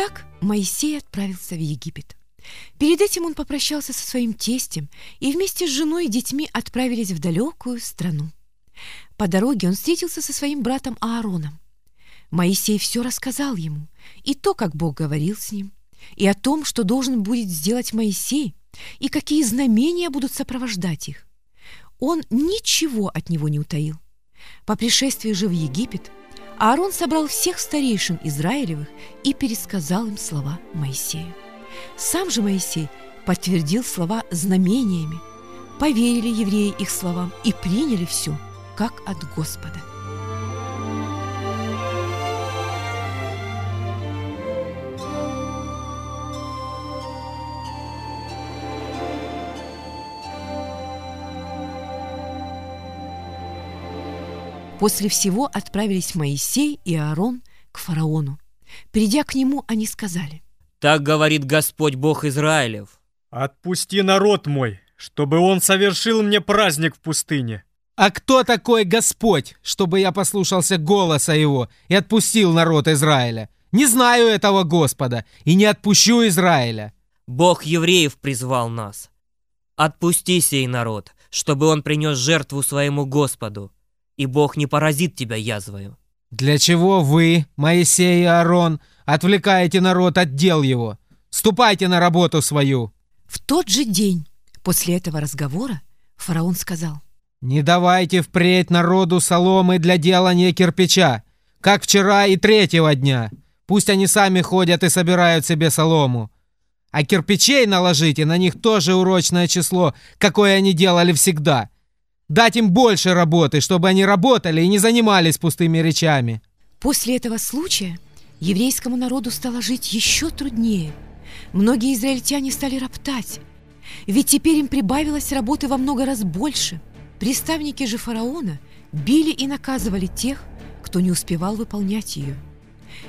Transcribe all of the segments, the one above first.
Итак, Моисей отправился в Египет. Перед этим он попрощался со своим тестем и вместе с женой и детьми отправились в далекую страну. По дороге он встретился со своим братом Аароном. Моисей все рассказал ему, и то, как Бог говорил с ним, и о том, что должен будет сделать Моисей, и какие знамения будут сопровождать их. Он ничего от него не утаил. По пришествии же в Египет Аарон собрал всех старейшин Израилевых и пересказал им слова Моисея. Сам же Моисей подтвердил слова знамениями. Поверили евреи их словам и приняли все, как от Господа. После всего отправились Моисей и Аарон к фараону. Придя к нему, они сказали, «Так говорит Господь Бог Израилев». «Отпусти народ мой, чтобы он совершил мне праздник в пустыне». «А кто такой Господь, чтобы я послушался голоса его и отпустил народ Израиля? Не знаю этого Господа и не отпущу Израиля». «Бог евреев призвал нас. Отпусти сей народ, чтобы он принес жертву своему Господу, и Бог не поразит тебя язвою». «Для чего вы, Моисей и Аарон, отвлекаете народ от дел его? Ступайте на работу свою!» В тот же день после этого разговора фараон сказал, «Не давайте впредь народу соломы для делания кирпича, как вчера и третьего дня. Пусть они сами ходят и собирают себе солому. А кирпичей наложите на них тоже урочное число, какое они делали всегда» Дать им больше работы, чтобы они работали и не занимались пустыми речами. После этого случая еврейскому народу стало жить еще труднее. Многие израильтяне стали роптать, ведь теперь им прибавилось работы во много раз больше. Представники же фараона били и наказывали тех, кто не успевал выполнять ее.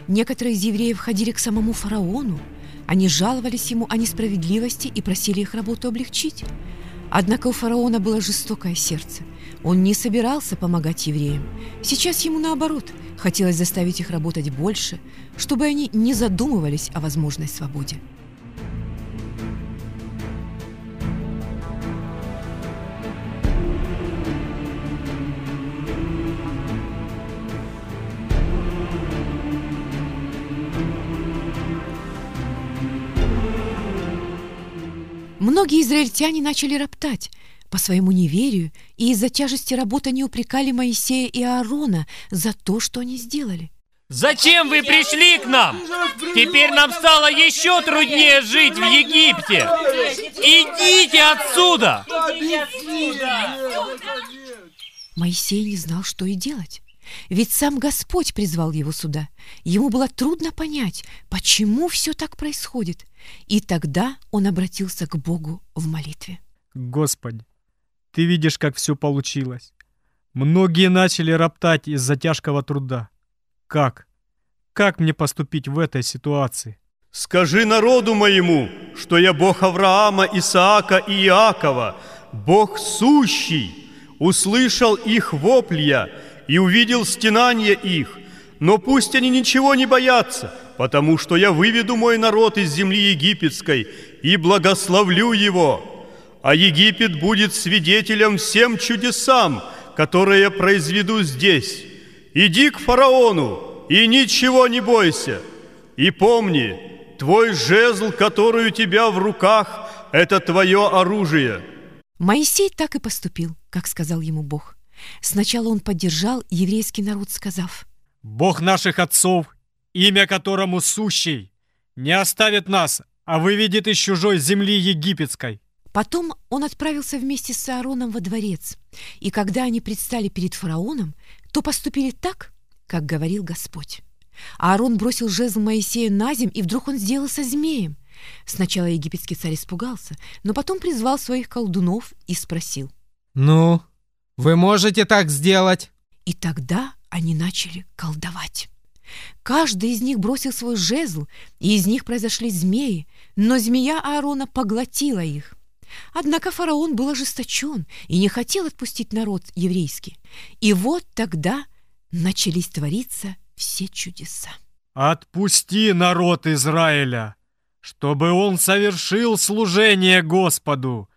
Некоторые из евреев ходили к самому фараону, они жаловались ему о несправедливости и просили их работу облегчить. Однако у фараона было жестокое сердце. Он не собирался помогать евреям. Сейчас ему наоборот хотелось заставить их работать больше, чтобы они не задумывались о возможной свободе. Многие израильтяне начали роптать по своему неверию, и из-за тяжести работы они упрекали Моисея и Аарона за то, что они сделали. Зачем вы пришли к нам? Теперь нам стало еще труднее жить в Египте. Идите отсюда! Моисей не знал, что и делать. Ведь сам Господь призвал его сюда. Ему было трудно понять, почему все так происходит. И тогда он обратился к Богу в молитве. Господи, Ты видишь, как все получилось. Многие начали роптать из-за тяжкого труда. Как? Как мне поступить в этой ситуации? Скажи народу моему, что я Бог Авраама, Исаака и Иакова, Бог сущий. Услышал их вопли я и увидел стенание их, но пусть они ничего не боятся, потому что я выведу мой народ из земли египетской и благословлю его. А Египет будет свидетелем всем чудесам, которые я произведу здесь. Иди к фараону и ничего не бойся. И помни, твой жезл, который у тебя в руках, это твое оружие. Моисей так и поступил, как сказал ему Бог. Сначала он поддержал еврейский народ, сказав, «Бог наших отцов имя которому сущий, не оставит нас, а выведет из чужой земли египетской». Потом он отправился вместе с Аароном во дворец, и когда они предстали перед фараоном, то поступили так, как говорил Господь. Аарон бросил жезл Моисея на земь, и вдруг он сделался змеем. Сначала египетский царь испугался, но потом призвал своих колдунов и спросил. «Ну, вы можете так сделать?» И тогда они начали колдовать. Каждый из них бросил свой жезл, и из них произошли змеи, но змея Аарона поглотила их. Однако фараон был ожесточен и не хотел отпустить народ еврейский. И вот тогда начались твориться все чудеса. Отпусти народ Израиля, чтобы он совершил служение Господу.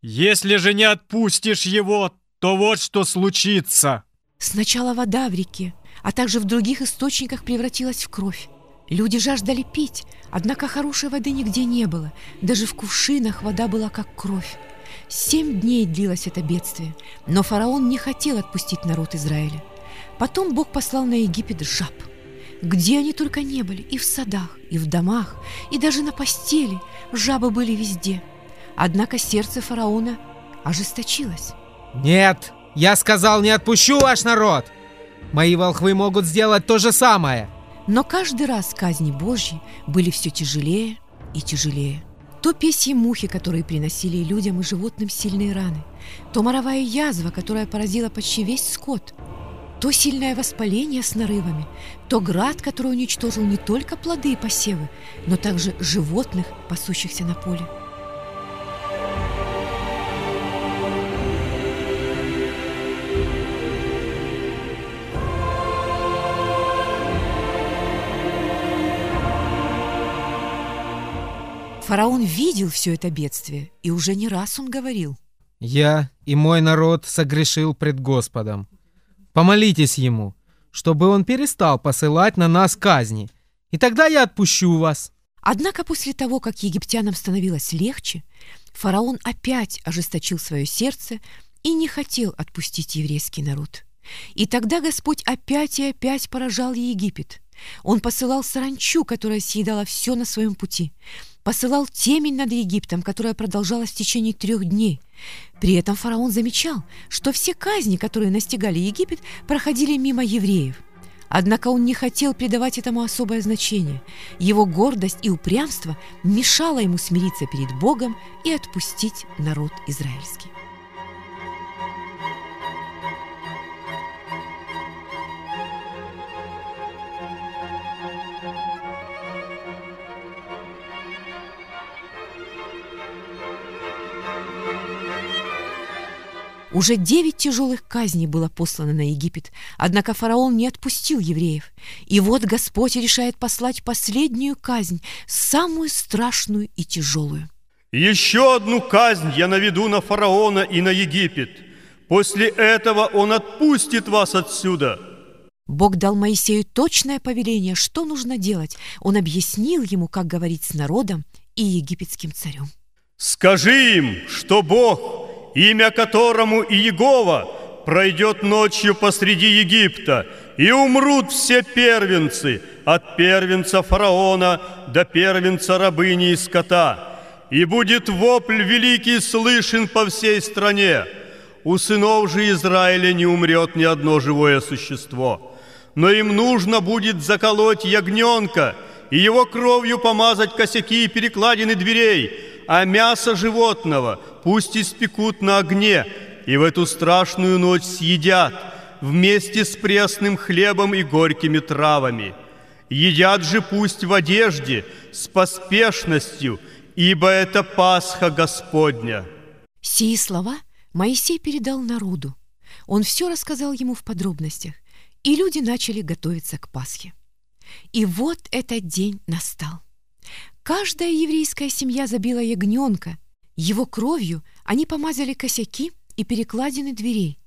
Если же не отпустишь его, то вот что случится. Сначала вода в реке, а также в других источниках превратилась в кровь. Люди жаждали пить, однако хорошей воды нигде не было. Даже в кувшинах вода была как кровь. Семь дней длилось это бедствие, но фараон не хотел отпустить народ Израиля. Потом Бог послал на Египет жаб. Где они только не были, и в садах, и в домах, и даже на постели, жабы были везде. Однако сердце фараона ожесточилось. Нет, я сказал, не отпущу ваш народ. Мои волхвы могут сделать то же самое. Но каждый раз казни Божьи были все тяжелее и тяжелее. То песьи мухи, которые приносили людям и животным сильные раны, то моровая язва, которая поразила почти весь скот, то сильное воспаление с нарывами, то град, который уничтожил не только плоды и посевы, но также животных, пасущихся на поле. Фараон видел все это бедствие, и уже не раз он говорил. Я и мой народ согрешил пред Господом. Помолитесь ему, чтобы он перестал посылать на нас казни, и тогда я отпущу вас. Однако после того, как египтянам становилось легче, фараон опять ожесточил свое сердце и не хотел отпустить еврейский народ. И тогда Господь опять и опять поражал Египет. Он посылал саранчу, которая съедала все на своем пути посылал темень над Египтом, которая продолжалась в течение трех дней. При этом фараон замечал, что все казни, которые настигали Египет, проходили мимо евреев. Однако он не хотел придавать этому особое значение. Его гордость и упрямство мешало ему смириться перед Богом и отпустить народ израильский. Уже девять тяжелых казней было послано на Египет, однако фараон не отпустил евреев. И вот Господь решает послать последнюю казнь, самую страшную и тяжелую. Еще одну казнь я наведу на фараона и на Египет. После этого он отпустит вас отсюда. Бог дал Моисею точное повеление, что нужно делать. Он объяснил ему, как говорить с народом и египетским царем. Скажи им, что Бог имя которому Иегова, пройдет ночью посреди Египта, и умрут все первенцы, от первенца фараона до первенца рабыни и скота. И будет вопль великий слышен по всей стране. У сынов же Израиля не умрет ни одно живое существо. Но им нужно будет заколоть ягненка и его кровью помазать косяки и перекладины дверей, а мясо животного пусть испекут на огне, и в эту страшную ночь съедят вместе с пресным хлебом и горькими травами. Едят же пусть в одежде с поспешностью, ибо это Пасха Господня». Сии слова Моисей передал народу. Он все рассказал ему в подробностях, и люди начали готовиться к Пасхе. И вот этот день настал. Каждая еврейская семья забила ягненка. Его кровью они помазали косяки и перекладины дверей.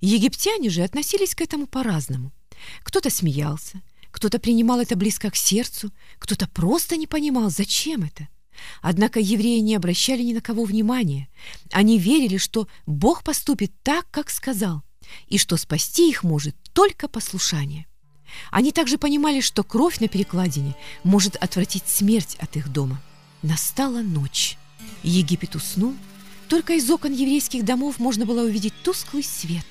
Египтяне же относились к этому по-разному. Кто-то смеялся, кто-то принимал это близко к сердцу, кто-то просто не понимал, зачем это. Однако евреи не обращали ни на кого внимания. Они верили, что Бог поступит так, как сказал, и что спасти их может только послушание. Они также понимали, что кровь на перекладине может отвратить смерть от их дома. Настала ночь. Египет уснул. Только из окон еврейских домов можно было увидеть тусклый свет.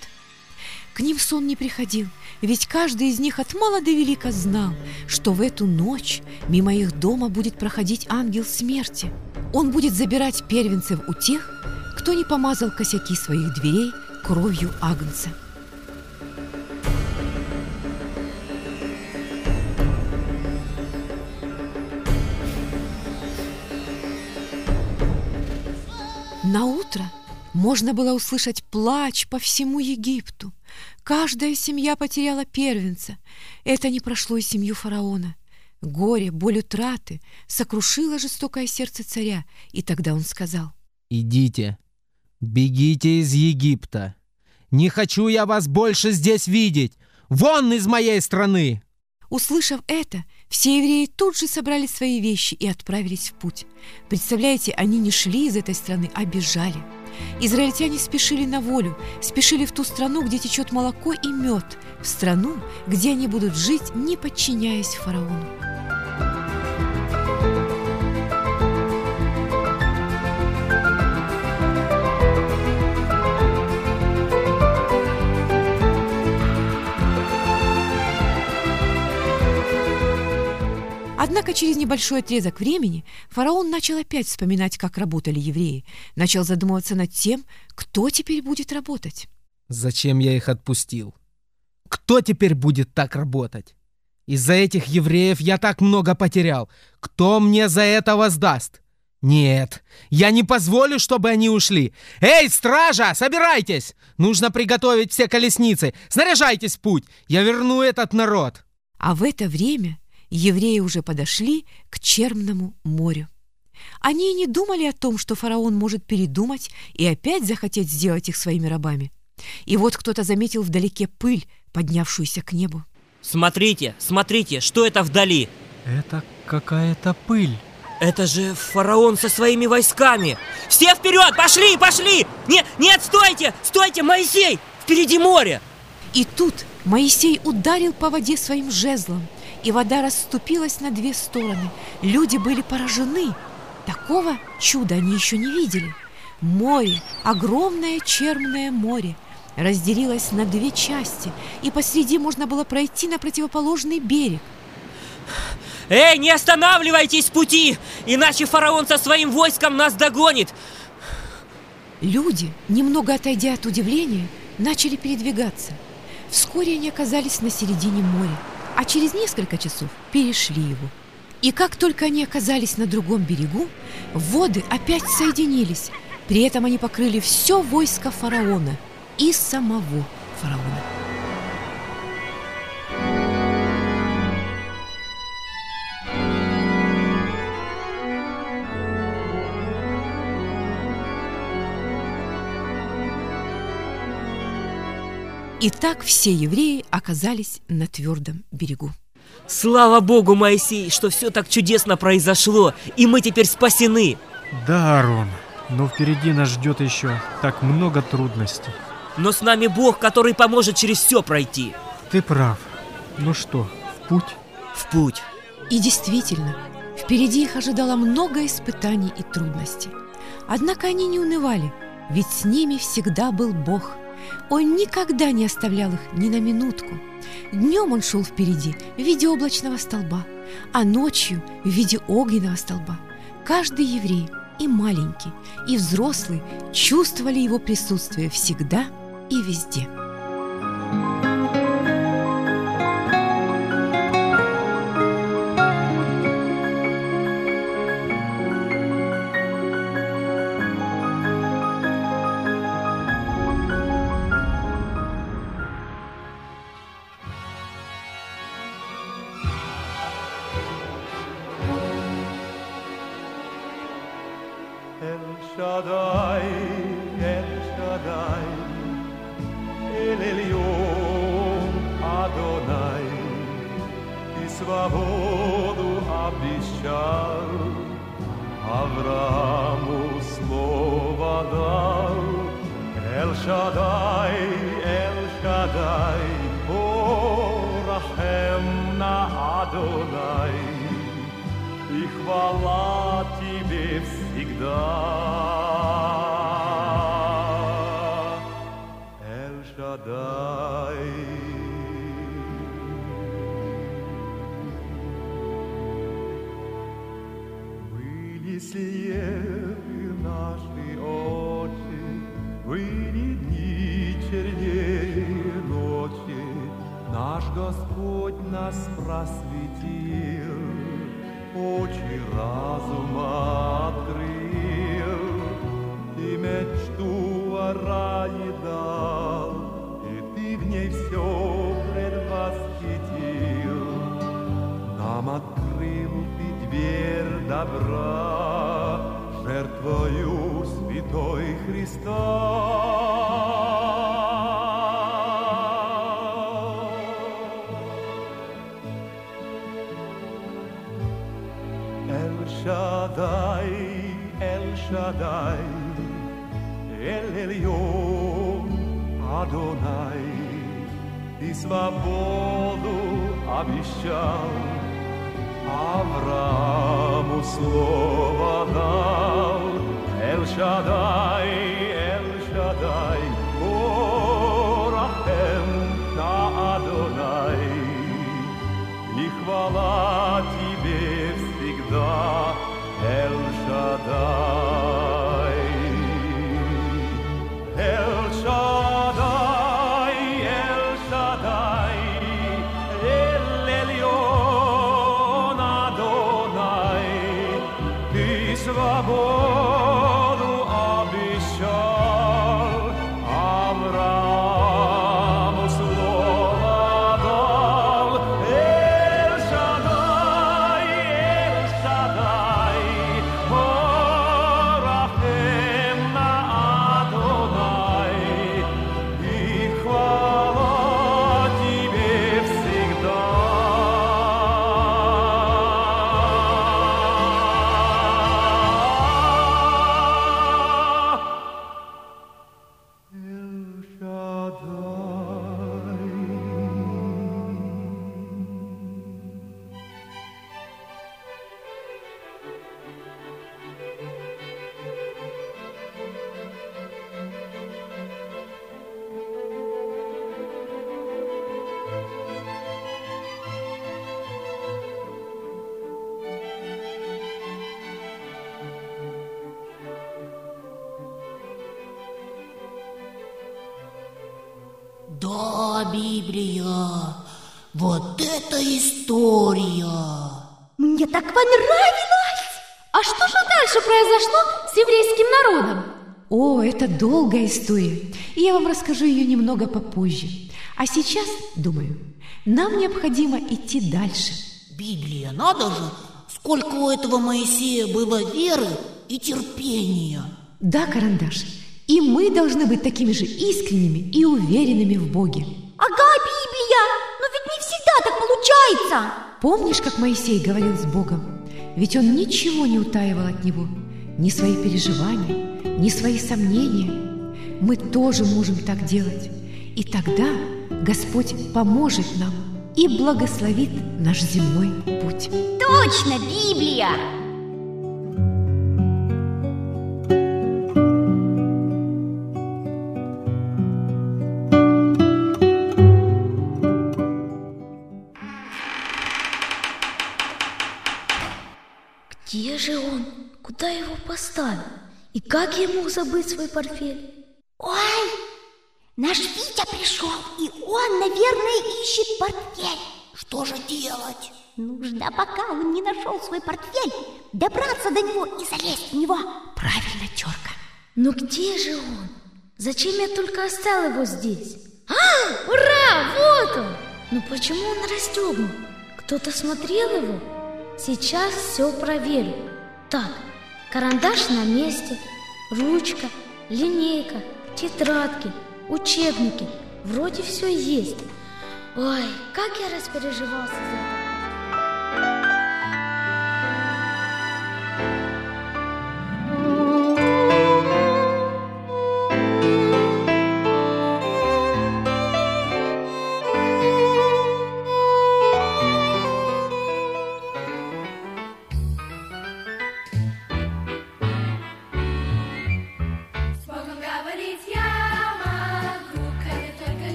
К ним сон не приходил, ведь каждый из них от мала до велика знал, что в эту ночь мимо их дома будет проходить ангел смерти. Он будет забирать первенцев у тех, кто не помазал косяки своих дверей кровью агнца. На утро можно было услышать плач по всему Египту. Каждая семья потеряла первенца. Это не прошло и семью фараона. Горе, боль утраты сокрушило жестокое сердце царя, и тогда он сказал, «Идите, бегите из Египта. Не хочу я вас больше здесь видеть. Вон из моей страны!» Услышав это, все евреи тут же собрали свои вещи и отправились в путь. Представляете, они не шли из этой страны, а бежали. Израильтяне спешили на волю, спешили в ту страну, где течет молоко и мед, в страну, где они будут жить, не подчиняясь фараону. Через небольшой отрезок времени фараон начал опять вспоминать, как работали евреи, начал задумываться над тем, кто теперь будет работать. Зачем я их отпустил? Кто теперь будет так работать? Из-за этих евреев я так много потерял. Кто мне за это воздаст? Нет, я не позволю, чтобы они ушли. Эй, стража, собирайтесь! Нужно приготовить все колесницы. Снаряжайтесь в путь. Я верну этот народ. А в это время евреи уже подошли к Чермному морю. Они и не думали о том, что фараон может передумать и опять захотеть сделать их своими рабами. И вот кто-то заметил вдалеке пыль, поднявшуюся к небу. Смотрите, смотрите, что это вдали? Это какая-то пыль. Это же фараон со своими войсками. Все вперед, пошли, пошли! Нет, нет, стойте, стойте, Моисей! Впереди море! И тут Моисей ударил по воде своим жезлом, и вода расступилась на две стороны. Люди были поражены. Такого чуда они еще не видели. Море, огромное черное море, разделилось на две части, и посреди можно было пройти на противоположный берег. Эй, не останавливайтесь с пути, иначе фараон со своим войском нас догонит. Люди, немного отойдя от удивления, начали передвигаться. Вскоре они оказались на середине моря а через несколько часов перешли его. И как только они оказались на другом берегу, воды опять соединились. При этом они покрыли все войско фараона и самого фараона. И так все евреи оказались на твердом берегу. Слава Богу, Моисей, что все так чудесно произошло, и мы теперь спасены. Да, Арон, но впереди нас ждет еще так много трудностей. Но с нами Бог, который поможет через все пройти. Ты прав. Ну что, в путь? В путь. И действительно, впереди их ожидало много испытаний и трудностей. Однако они не унывали, ведь с ними всегда был Бог – он никогда не оставлял их ни на минутку. Днем он шел впереди в виде облачного столба, а ночью в виде огненного столба. Каждый еврей, и маленький, и взрослый, чувствовали его присутствие всегда и везде. Shaddai, El Shaddai, Порахем на Адонай, и хвала тебе всегда. Господь нас просветил, очи разума открыл, и мечту о рае дал, и ты в ней все предвосхитил. Нам открыл зверь добра, жертвою святой Христа. Adonai, Ты свободу обещал, Аврааму слово дал. El Да, Библия. Вот это история. Мне так понравилось! А что же дальше произошло с еврейским народом? О, это долгая история, и я вам расскажу ее немного попозже. А сейчас, думаю, нам необходимо идти дальше. Библия, надо же, сколько у этого Моисея было веры и терпения. Да, Карандаш, и мы должны быть такими же искренними и уверенными в Боге. Получается! Помнишь, как Моисей говорил с Богом? Ведь он ничего не утаивал от него, ни свои переживания, ни свои сомнения. Мы тоже можем так делать. И тогда Господь поможет нам и благословит наш земной путь. Точно, Библия! Его поставил? И как я мог забыть свой портфель? Ой, наш Витя пришел, и он, наверное, ищет портфель. Что же делать? Нужно, пока он не нашел свой портфель, добраться до него и залезть в него. Правильно, Терка. Но где же он? Зачем я только оставил его здесь? А, ура, вот он! Но почему он расстегнут? Кто-то смотрел его? Сейчас все проверю. Так, карандаш на месте, ручка, линейка, тетрадки, учебники. Вроде все есть. Ой, как я распереживался за это.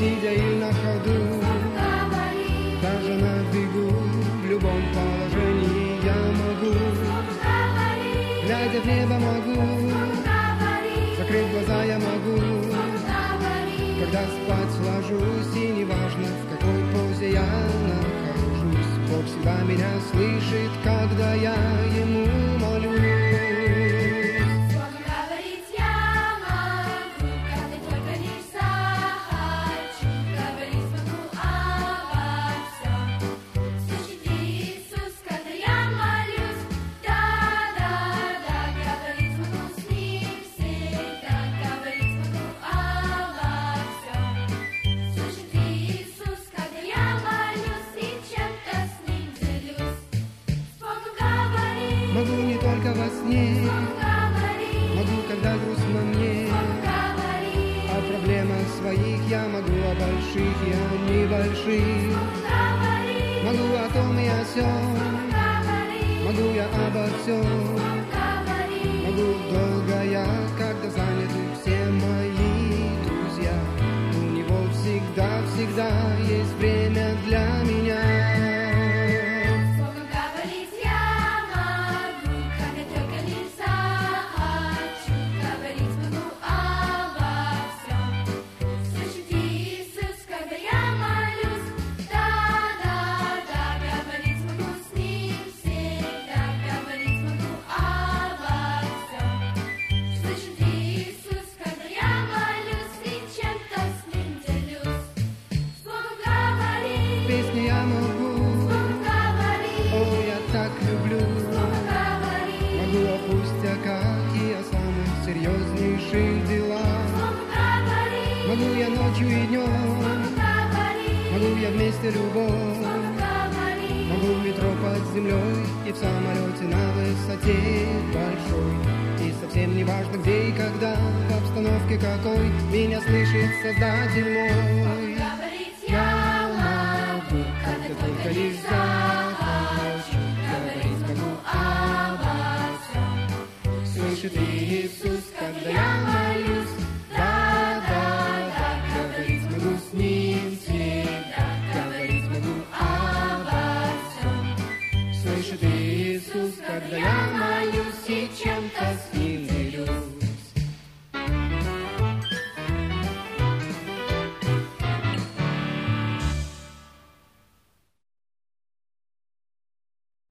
сидя или на ходу, даже на бегу, в любом положении я могу, глядя в небо могу, закрыть глаза я могу, когда спать ложусь и неважно в какой позе я нахожусь, Бог всегда меня слышит, когда я ему большой. И совсем не важно где и когда В обстановке какой Меня слышит создатель мой. Говорит, я могу Когда только лишь захочу. Говорить кому обо всем Слышит Иисус, когда я могу